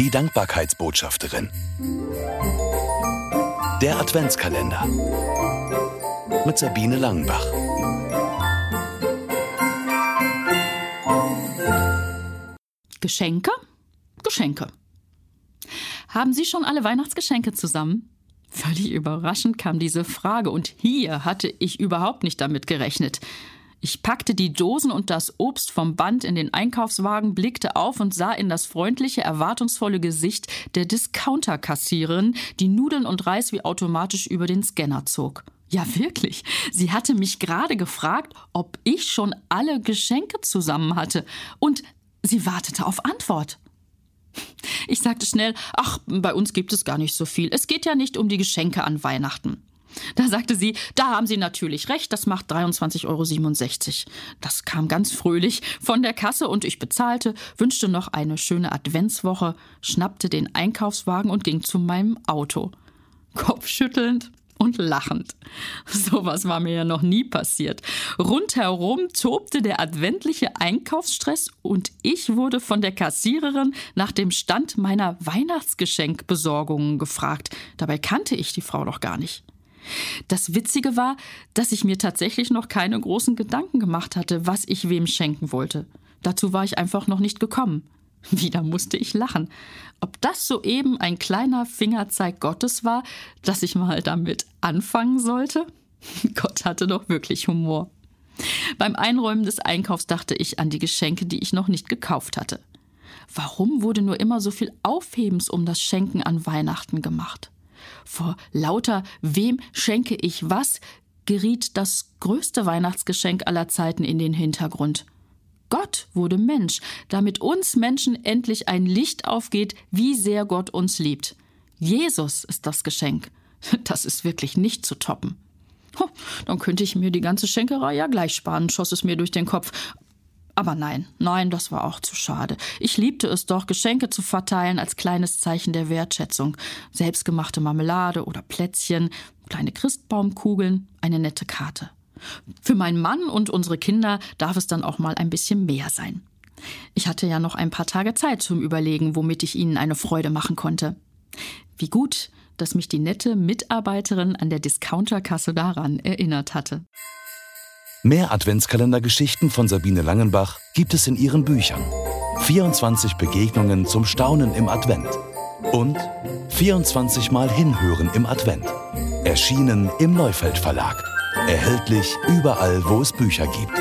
Die Dankbarkeitsbotschafterin. Der Adventskalender. Mit Sabine Langenbach. Geschenke? Geschenke. Haben Sie schon alle Weihnachtsgeschenke zusammen? Völlig überraschend kam diese Frage und hier hatte ich überhaupt nicht damit gerechnet. Ich packte die Dosen und das Obst vom Band in den Einkaufswagen, blickte auf und sah in das freundliche, erwartungsvolle Gesicht der Discounter-Kassiererin, die Nudeln und Reis wie automatisch über den Scanner zog. Ja, wirklich. Sie hatte mich gerade gefragt, ob ich schon alle Geschenke zusammen hatte. Und sie wartete auf Antwort. Ich sagte schnell, ach, bei uns gibt es gar nicht so viel. Es geht ja nicht um die Geschenke an Weihnachten. Da sagte sie, da haben Sie natürlich recht, das macht 23,67 Euro. Das kam ganz fröhlich von der Kasse und ich bezahlte, wünschte noch eine schöne Adventswoche, schnappte den Einkaufswagen und ging zu meinem Auto. Kopfschüttelnd und lachend. Sowas war mir ja noch nie passiert. Rundherum tobte der adventliche Einkaufsstress und ich wurde von der Kassiererin nach dem Stand meiner Weihnachtsgeschenkbesorgungen gefragt. Dabei kannte ich die Frau noch gar nicht. Das Witzige war, dass ich mir tatsächlich noch keine großen Gedanken gemacht hatte, was ich wem schenken wollte. Dazu war ich einfach noch nicht gekommen. Wieder musste ich lachen. Ob das soeben ein kleiner Fingerzeig Gottes war, dass ich mal damit anfangen sollte? Gott hatte doch wirklich Humor. Beim Einräumen des Einkaufs dachte ich an die Geschenke, die ich noch nicht gekauft hatte. Warum wurde nur immer so viel Aufhebens um das Schenken an Weihnachten gemacht? Vor lauter Wem schenke ich was geriet das größte Weihnachtsgeschenk aller Zeiten in den Hintergrund. Gott wurde Mensch, damit uns Menschen endlich ein Licht aufgeht, wie sehr Gott uns liebt. Jesus ist das Geschenk. Das ist wirklich nicht zu toppen. Dann könnte ich mir die ganze Schenkerei ja gleich sparen, schoss es mir durch den Kopf. Aber nein, nein, das war auch zu schade. Ich liebte es doch, Geschenke zu verteilen als kleines Zeichen der Wertschätzung. Selbstgemachte Marmelade oder Plätzchen, kleine Christbaumkugeln, eine nette Karte. Für meinen Mann und unsere Kinder darf es dann auch mal ein bisschen mehr sein. Ich hatte ja noch ein paar Tage Zeit zum Überlegen, womit ich ihnen eine Freude machen konnte. Wie gut, dass mich die nette Mitarbeiterin an der Discounterkasse daran erinnert hatte. Mehr Adventskalendergeschichten von Sabine Langenbach gibt es in ihren Büchern. 24 Begegnungen zum Staunen im Advent und 24 Mal Hinhören im Advent. Erschienen im Neufeld Verlag. Erhältlich überall, wo es Bücher gibt.